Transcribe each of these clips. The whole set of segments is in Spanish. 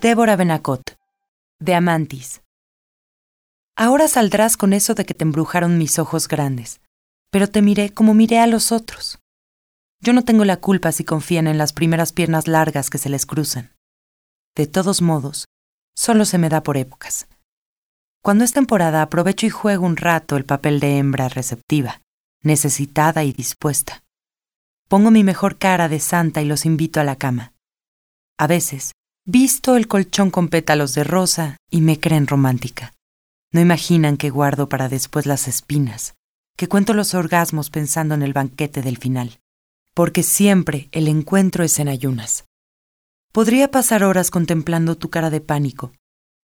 Débora Benacot, de Amantis. Ahora saldrás con eso de que te embrujaron mis ojos grandes, pero te miré como miré a los otros. Yo no tengo la culpa si confían en las primeras piernas largas que se les cruzan. De todos modos, solo se me da por épocas. Cuando es temporada aprovecho y juego un rato el papel de hembra receptiva, necesitada y dispuesta. Pongo mi mejor cara de santa y los invito a la cama. A veces, visto el colchón con pétalos de rosa y me creen romántica. No imaginan que guardo para después las espinas, que cuento los orgasmos pensando en el banquete del final, porque siempre el encuentro es en ayunas. Podría pasar horas contemplando tu cara de pánico,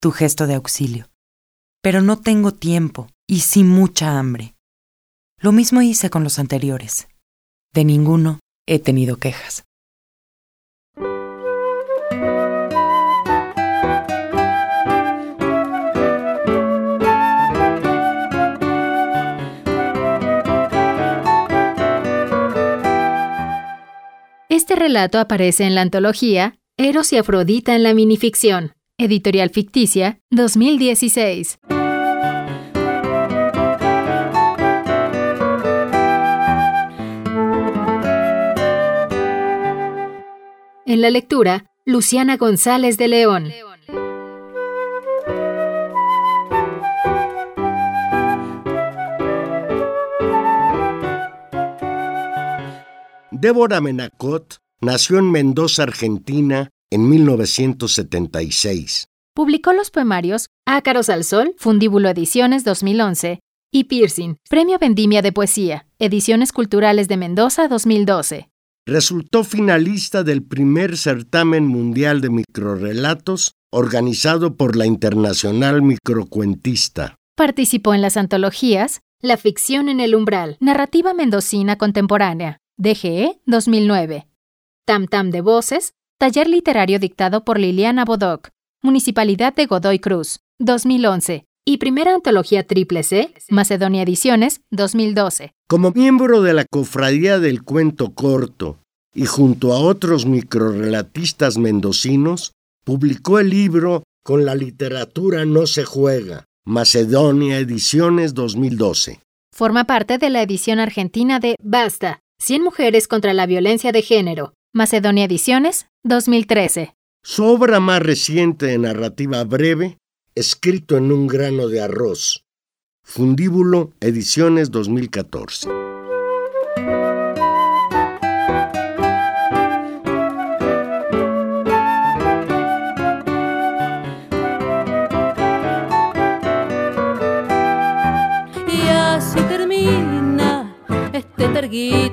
tu gesto de auxilio, pero no tengo tiempo y sí mucha hambre. Lo mismo hice con los anteriores. De ninguno he tenido quejas. Este relato aparece en la antología Eros y Afrodita en la minificción, editorial ficticia, 2016. En la lectura, Luciana González de León. Débora Menacot nació en Mendoza, Argentina, en 1976. Publicó los poemarios Ácaros al Sol, Fundíbulo Ediciones 2011, y Piercing, Premio Vendimia de Poesía, Ediciones Culturales de Mendoza 2012. Resultó finalista del primer certamen mundial de microrelatos organizado por la Internacional Microcuentista. Participó en las antologías La ficción en el umbral, Narrativa Mendocina Contemporánea, DGE 2009. Tam Tam de Voces, taller literario dictado por Liliana Bodoc, Municipalidad de Godoy Cruz, 2011. Y primera antología triple C, Macedonia Ediciones, 2012. Como miembro de la Cofradía del Cuento Corto y junto a otros microrelatistas mendocinos, publicó el libro Con la literatura no se juega, Macedonia Ediciones 2012. Forma parte de la edición argentina de Basta, 100 mujeres contra la violencia de género, Macedonia Ediciones, 2013. Su obra más reciente de narrativa breve, Escrito en un grano de arroz, Fundíbulo Ediciones 2014. Y así termina este terguito.